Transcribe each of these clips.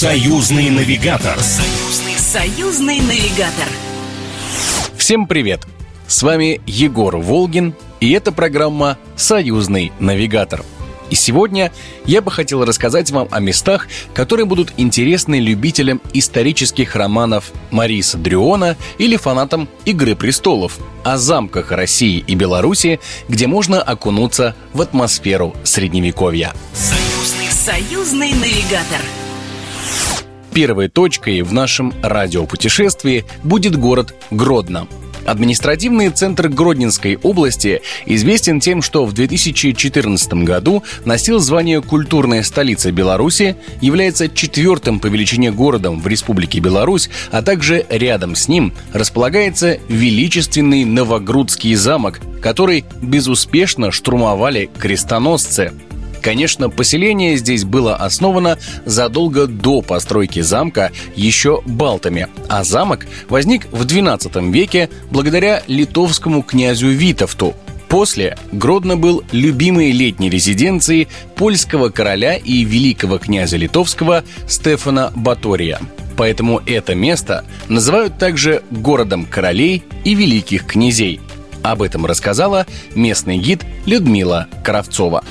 Союзный навигатор. Союзный, союзный навигатор. Всем привет! С вами Егор Волгин, и это программа «Союзный навигатор». И сегодня я бы хотел рассказать вам о местах, которые будут интересны любителям исторических романов Мариса Дрюона или фанатам «Игры престолов», о замках России и Беларуси, где можно окунуться в атмосферу Средневековья. Союзный, союзный навигатор. Первой точкой в нашем радиопутешествии будет город Гродно – Административный центр Гродненской области известен тем, что в 2014 году носил звание «Культурная столица Беларуси», является четвертым по величине городом в Республике Беларусь, а также рядом с ним располагается величественный Новогрудский замок, который безуспешно штурмовали крестоносцы – Конечно, поселение здесь было основано задолго до постройки замка еще балтами, а замок возник в XII веке благодаря литовскому князю Витовту, После Гродно был любимой летней резиденцией польского короля и великого князя литовского Стефана Батория. Поэтому это место называют также городом королей и великих князей. Об этом рассказала местный гид Людмила Кравцова.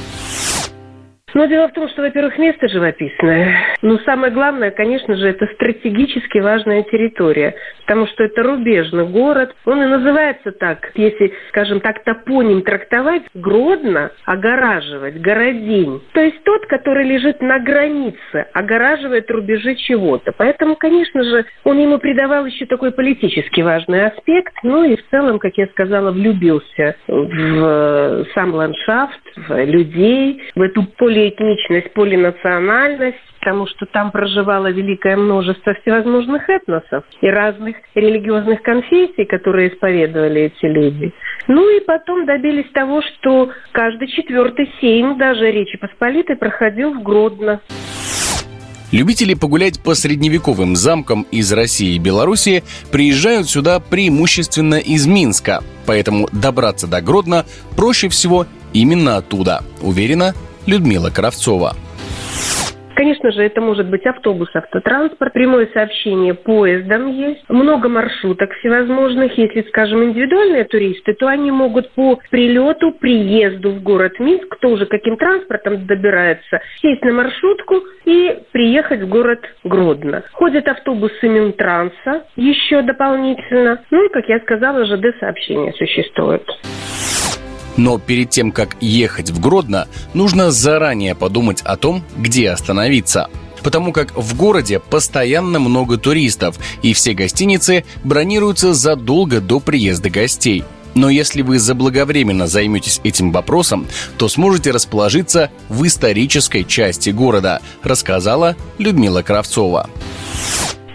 Но дело в том, что, во-первых, место живописное. Но самое главное, конечно же, это стратегически важная территория. Потому что это рубежный город. Он и называется так, если, скажем так, топоним трактовать, Гродно огораживать, городень. То есть тот, который лежит на границе, огораживает рубежи чего-то. Поэтому, конечно же, он ему придавал еще такой политически важный аспект. Ну и в целом, как я сказала, влюбился в сам ландшафт, в людей, в эту поле полиэтничность, полинациональность, потому что там проживало великое множество всевозможных этносов и разных религиозных конфессий, которые исповедовали эти люди. Ну и потом добились того, что каждый четвертый сейм даже Речи Посполитой проходил в Гродно. Любители погулять по средневековым замкам из России и Беларуси приезжают сюда преимущественно из Минска, поэтому добраться до Гродно проще всего именно оттуда, уверена Людмила Кравцова. Конечно же, это может быть автобус, автотранспорт, прямое сообщение поездом есть, много маршруток всевозможных. Если, скажем, индивидуальные туристы, то они могут по прилету, приезду в город Минск, тоже каким транспортом добирается, сесть на маршрутку и приехать в город Гродно. Ходят автобусы Минтранса еще дополнительно. Ну и, как я сказала, ЖД-сообщения существуют. Но перед тем, как ехать в Гродно, нужно заранее подумать о том, где остановиться потому как в городе постоянно много туристов, и все гостиницы бронируются задолго до приезда гостей. Но если вы заблаговременно займетесь этим вопросом, то сможете расположиться в исторической части города, рассказала Людмила Кравцова.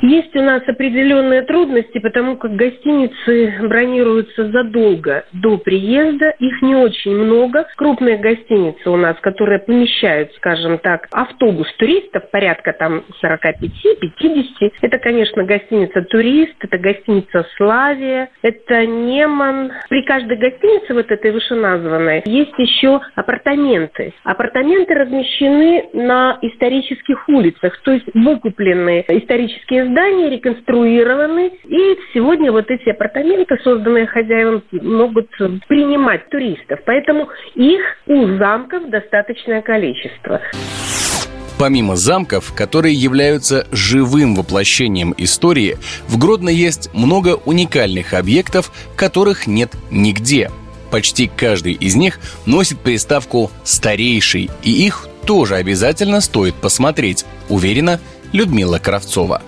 Есть у нас определенные трудности, потому как гостиницы бронируются задолго до приезда. Их не очень много. Крупные гостиницы у нас, которые помещают, скажем так, автобус туристов, порядка там 45-50. Это, конечно, гостиница «Турист», это гостиница «Славия», это «Неман». При каждой гостинице, вот этой вышеназванной, есть еще апартаменты. Апартаменты размещены на исторических улицах, то есть выкупленные исторические здания реконструированы, и сегодня вот эти апартаменты, созданные хозяевам, могут принимать туристов. Поэтому их у замков достаточное количество. Помимо замков, которые являются живым воплощением истории, в Гродно есть много уникальных объектов, которых нет нигде. Почти каждый из них носит приставку «старейший», и их тоже обязательно стоит посмотреть, уверена Людмила Кравцова.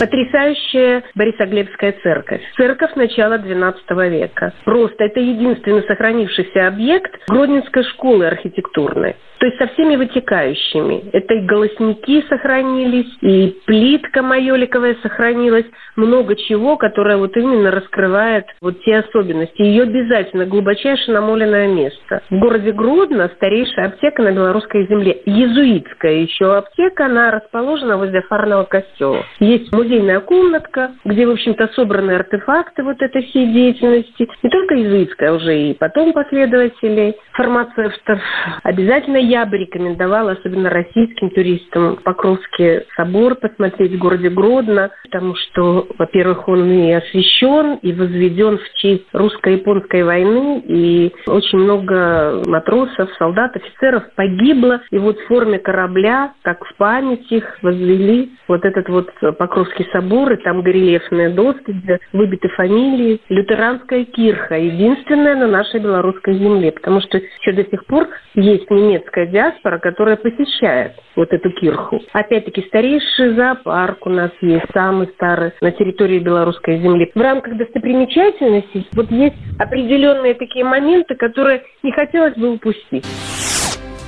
Потрясающая Борисоглебская церковь. Церковь начала XII века. Просто это единственный сохранившийся объект Гродненской школы архитектурной. То есть со всеми вытекающими. Это и голосники сохранились, и плитка майоликовая сохранилась. Много чего, которое вот именно раскрывает вот те особенности. Ее обязательно глубочайше намоленное место. В городе Гродно старейшая аптека на белорусской земле. Езуитская еще аптека, она расположена возле фарного костела. Есть музейная комнатка, где, в общем-то, собраны артефакты вот этой всей деятельности. Не только езуитская, уже и потом последователей, фармацевтов. Обязательно я бы рекомендовала, особенно российским туристам, Покровский собор посмотреть в городе Гродно, потому что, во-первых, он и освящен, и возведен в честь русско-японской войны, и очень много матросов, солдат, офицеров погибло, и вот в форме корабля, как в память их, возвели вот этот вот Покровский собор, и там горельефные доски, где выбиты фамилии. Лютеранская кирха, единственная на нашей белорусской земле, потому что еще до сих пор есть немецкая диаспора, которая посещает вот эту кирху. Опять-таки, старейший зоопарк у нас есть, самый старый на территории белорусской земли. В рамках достопримечательностей вот есть определенные такие моменты, которые не хотелось бы упустить.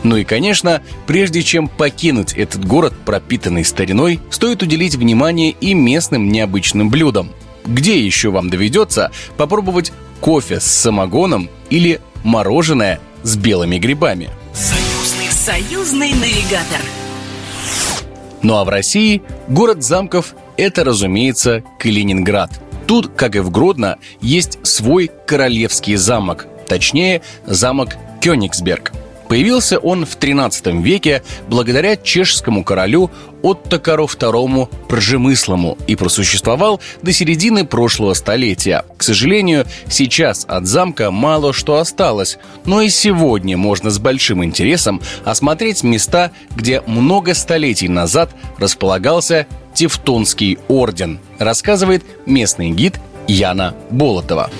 Ну и, конечно, прежде чем покинуть этот город, пропитанный стариной, стоит уделить внимание и местным необычным блюдам. Где еще вам доведется попробовать кофе с самогоном или мороженое с белыми грибами? Союзный, навигатор. Ну а в России город замков – это, разумеется, Калининград. Тут, как и в Гродно, есть свой королевский замок, точнее, замок Кёнигсберг – Появился он в 13 веке благодаря чешскому королю Оттокару II Пржемыслому и просуществовал до середины прошлого столетия. К сожалению, сейчас от замка мало что осталось, но и сегодня можно с большим интересом осмотреть места, где много столетий назад располагался Тевтонский орден, рассказывает местный гид Яна Болотова.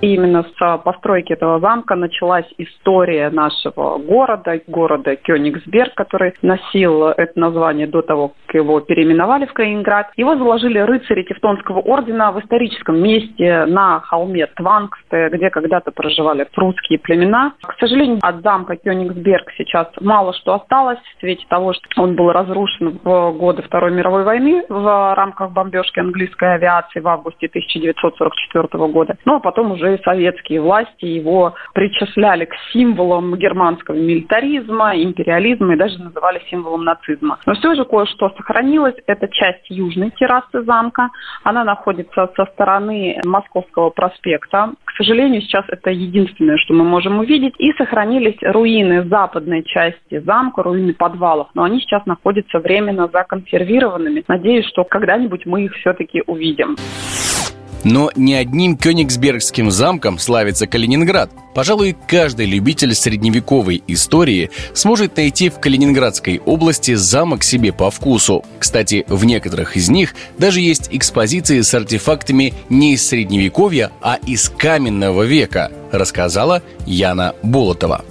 Именно с постройки этого замка началась история нашего города, города Кёнигсберг, который носил это название до того, как его переименовали в Калининград. Его заложили рыцари Тевтонского ордена в историческом месте на холме Твангсте, где когда-то проживали прусские племена. К сожалению, от замка Кёнигсберг сейчас мало что осталось в свете того, что он был разрушен в годы Второй мировой войны в рамках бомбежки английской авиации в августе 1944 года. Ну а потом уже уже советские власти его причисляли к символам германского милитаризма, империализма и даже называли символом нацизма. Но все же кое-что сохранилось. Это часть южной террасы замка. Она находится со стороны Московского проспекта. К сожалению, сейчас это единственное, что мы можем увидеть. И сохранились руины западной части замка, руины подвалов. Но они сейчас находятся временно законсервированными. Надеюсь, что когда-нибудь мы их все-таки увидим. Но не одним Кёнигсбергским замком славится Калининград. Пожалуй, каждый любитель средневековой истории сможет найти в Калининградской области замок себе по вкусу. Кстати, в некоторых из них даже есть экспозиции с артефактами не из средневековья, а из каменного века, рассказала Яна Болотова.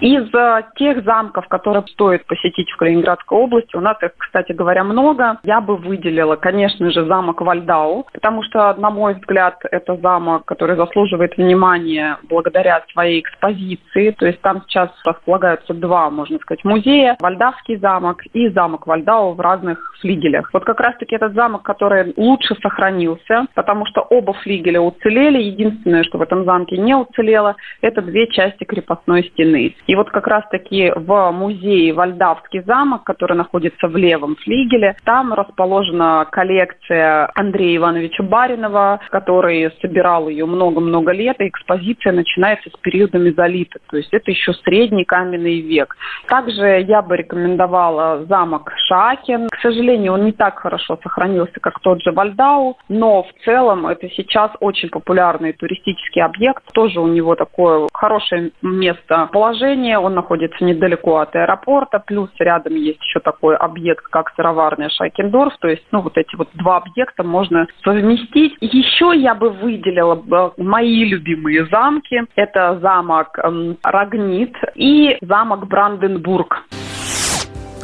Из тех замков, которые стоит посетить в Калининградской области, у нас их, кстати говоря, много. Я бы выделила, конечно же, замок Вальдау, потому что, на мой взгляд, это замок, который заслуживает внимания благодаря своей экспозиции. То есть там сейчас располагаются два, можно сказать, музея. Вальдавский замок и замок Вальдау в разных флигелях. Вот как раз-таки этот замок, который лучше сохранился, потому что оба флигеля уцелели. Единственное, что в этом замке не уцелело, это две части крепостной стены. И вот как раз-таки в музее Вальдавский замок, который находится в левом флигеле, там расположена коллекция Андрея Ивановича Баринова, который собирал ее много-много лет, и экспозиция начинается с периода мезолита, то есть это еще средний каменный век. Также я бы рекомендовала замок Шакин. К сожалению, он не так хорошо сохранился, как тот же Вальдау, но в целом это сейчас очень популярный туристический объект. Тоже у него такое хорошее место районе, он находится недалеко от аэропорта, плюс рядом есть еще такой объект, как сыроварня Шайкендорф, то есть, ну, вот эти вот два объекта можно совместить. Еще я бы выделила мои любимые замки. Это замок эм, Рагнит и замок Бранденбург.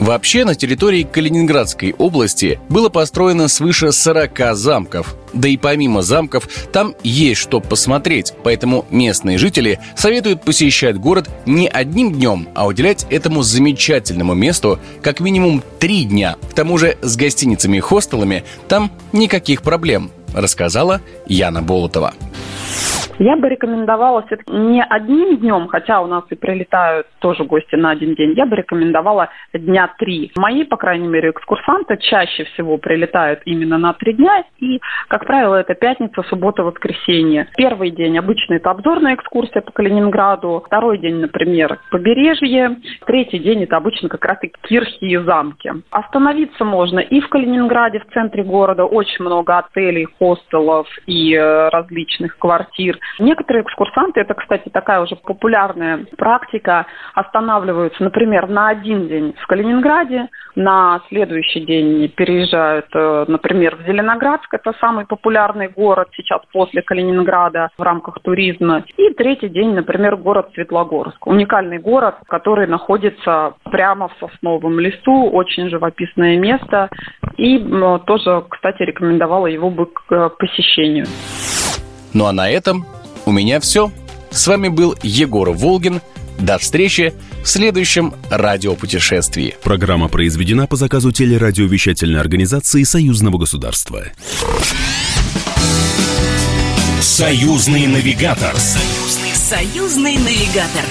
Вообще на территории Калининградской области было построено свыше 40 замков. Да и помимо замков, там есть что посмотреть, поэтому местные жители советуют посещать город не одним днем, а уделять этому замечательному месту как минимум три дня. К тому же с гостиницами и хостелами там никаких проблем, рассказала Яна Болотова. Я бы рекомендовала все-таки не одним днем, хотя у нас и прилетают тоже гости на один день, я бы рекомендовала дня три. Мои, по крайней мере, экскурсанты чаще всего прилетают именно на три дня, и, как правило, это пятница, суббота, воскресенье. Первый день обычно это обзорная экскурсия по Калининграду, второй день, например, побережье, третий день это обычно как раз и кирхи и замки. Остановиться можно и в Калининграде, в центре города, очень много отелей, хостелов и э, различных квартир. Некоторые экскурсанты, это, кстати, такая уже популярная практика, останавливаются, например, на один день в Калининграде, на следующий день переезжают, э, например, в Зеленоградск, это самый популярный город сейчас после Калининграда в рамках туризма, и третий день, например, город Светлогорск. Уникальный город, который находится прямо в сосновом лесу, очень живописное место, и тоже, кстати, рекомендовала его бы к э, посещению. Ну а на этом у меня все. С вами был Егор Волгин. До встречи в следующем радиопутешествии. Программа произведена по заказу телерадиовещательной организации Союзного государства. Союзный навигатор. Союзный, союзный навигатор.